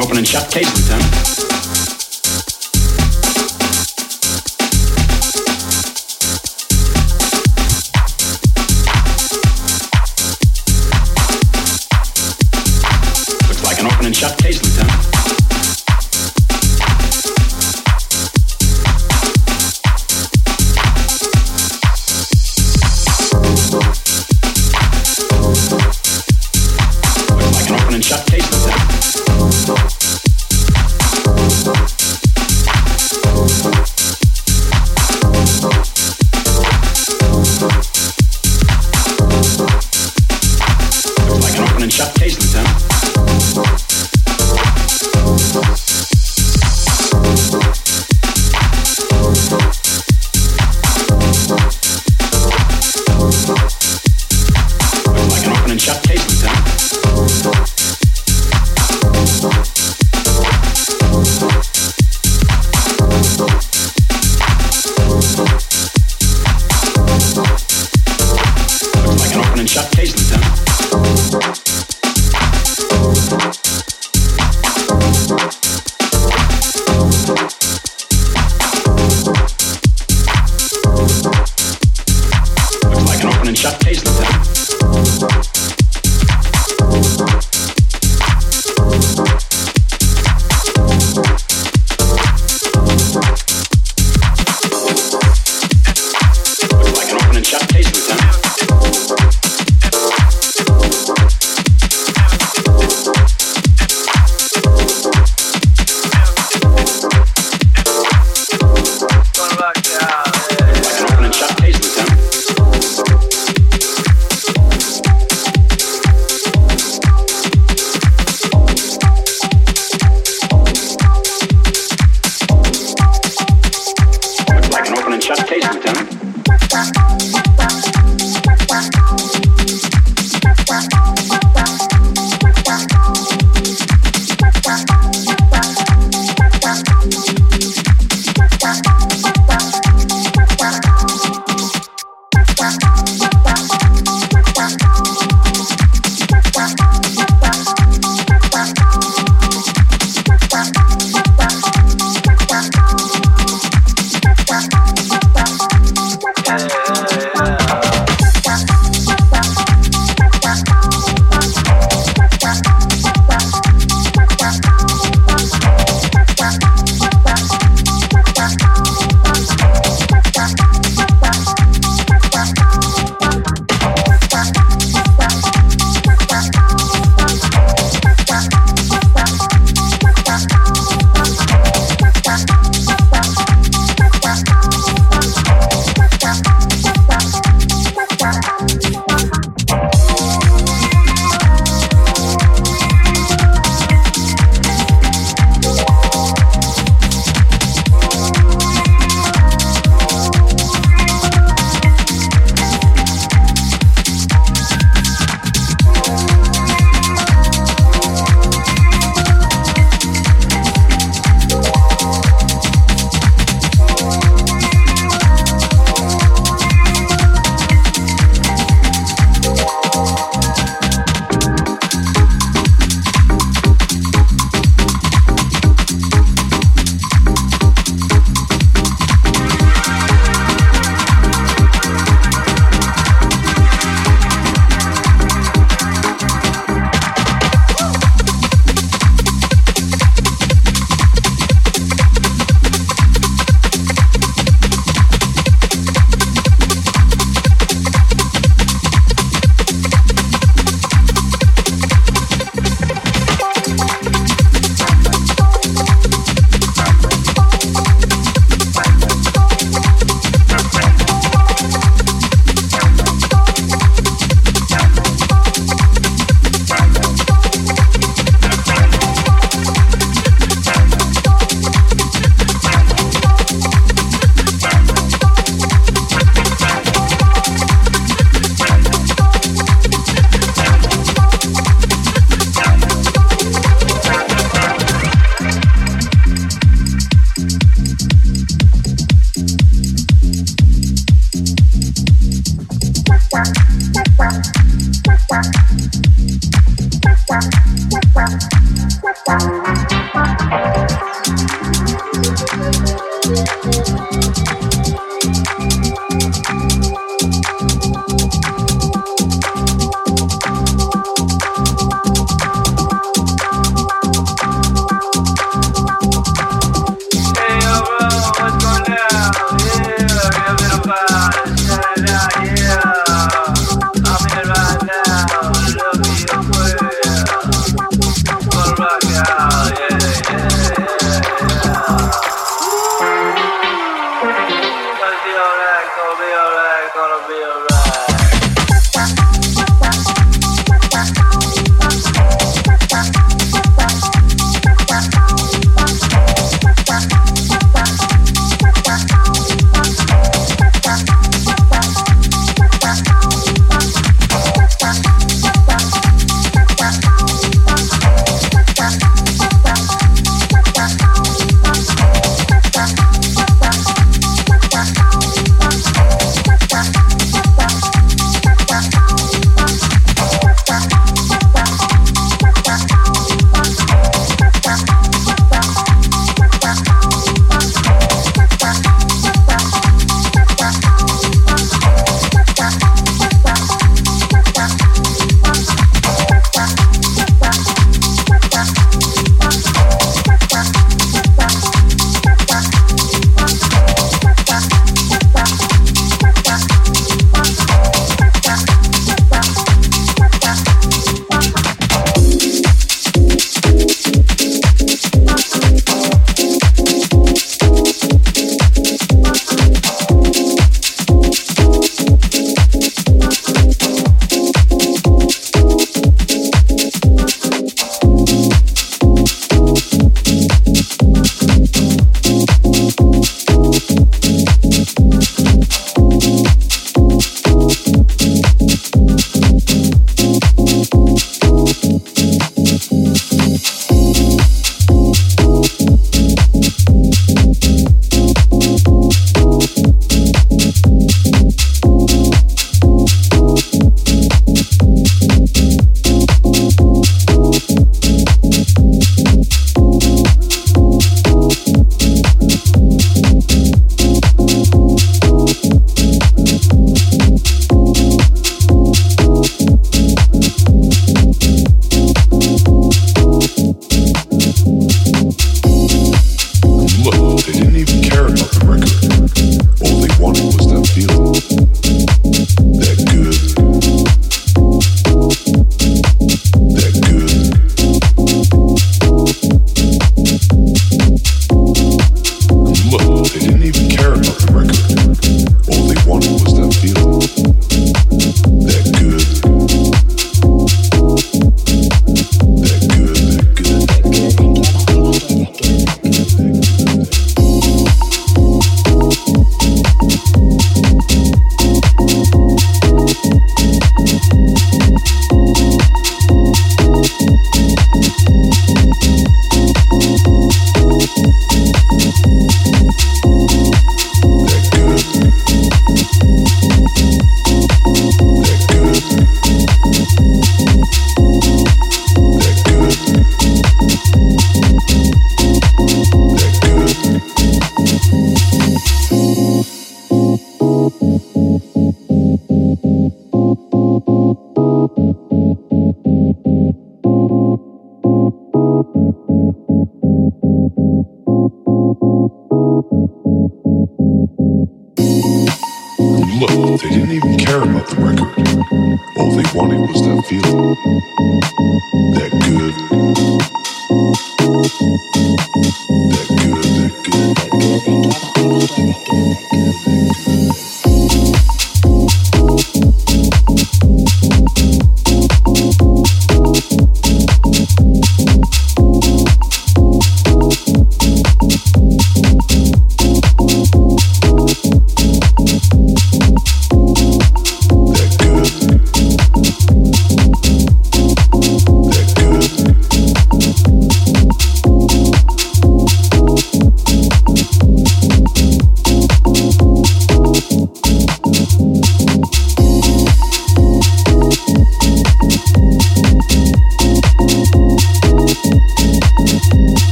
open and shut case, huh?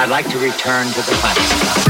I'd like to return to the classics.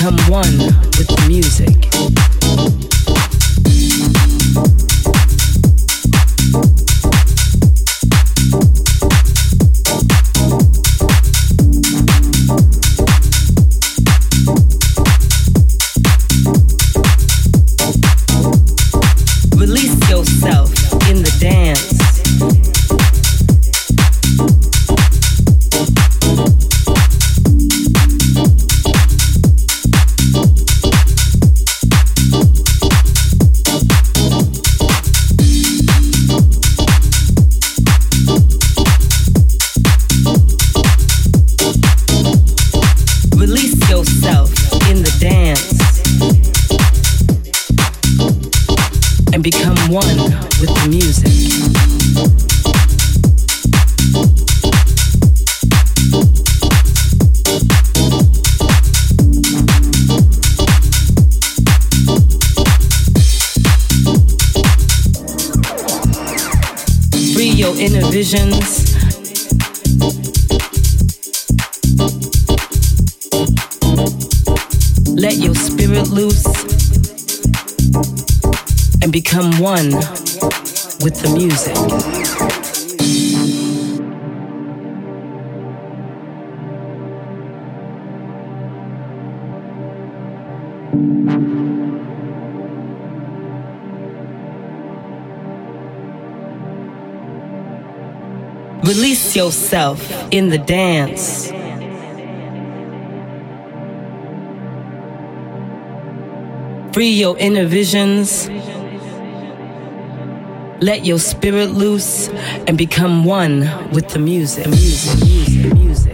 Become one with the music. yourself in the dance. Free your inner visions. Let your spirit loose and become one with the music. music, music, music.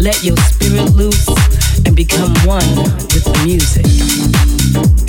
Let your spirit loose and become one with the music.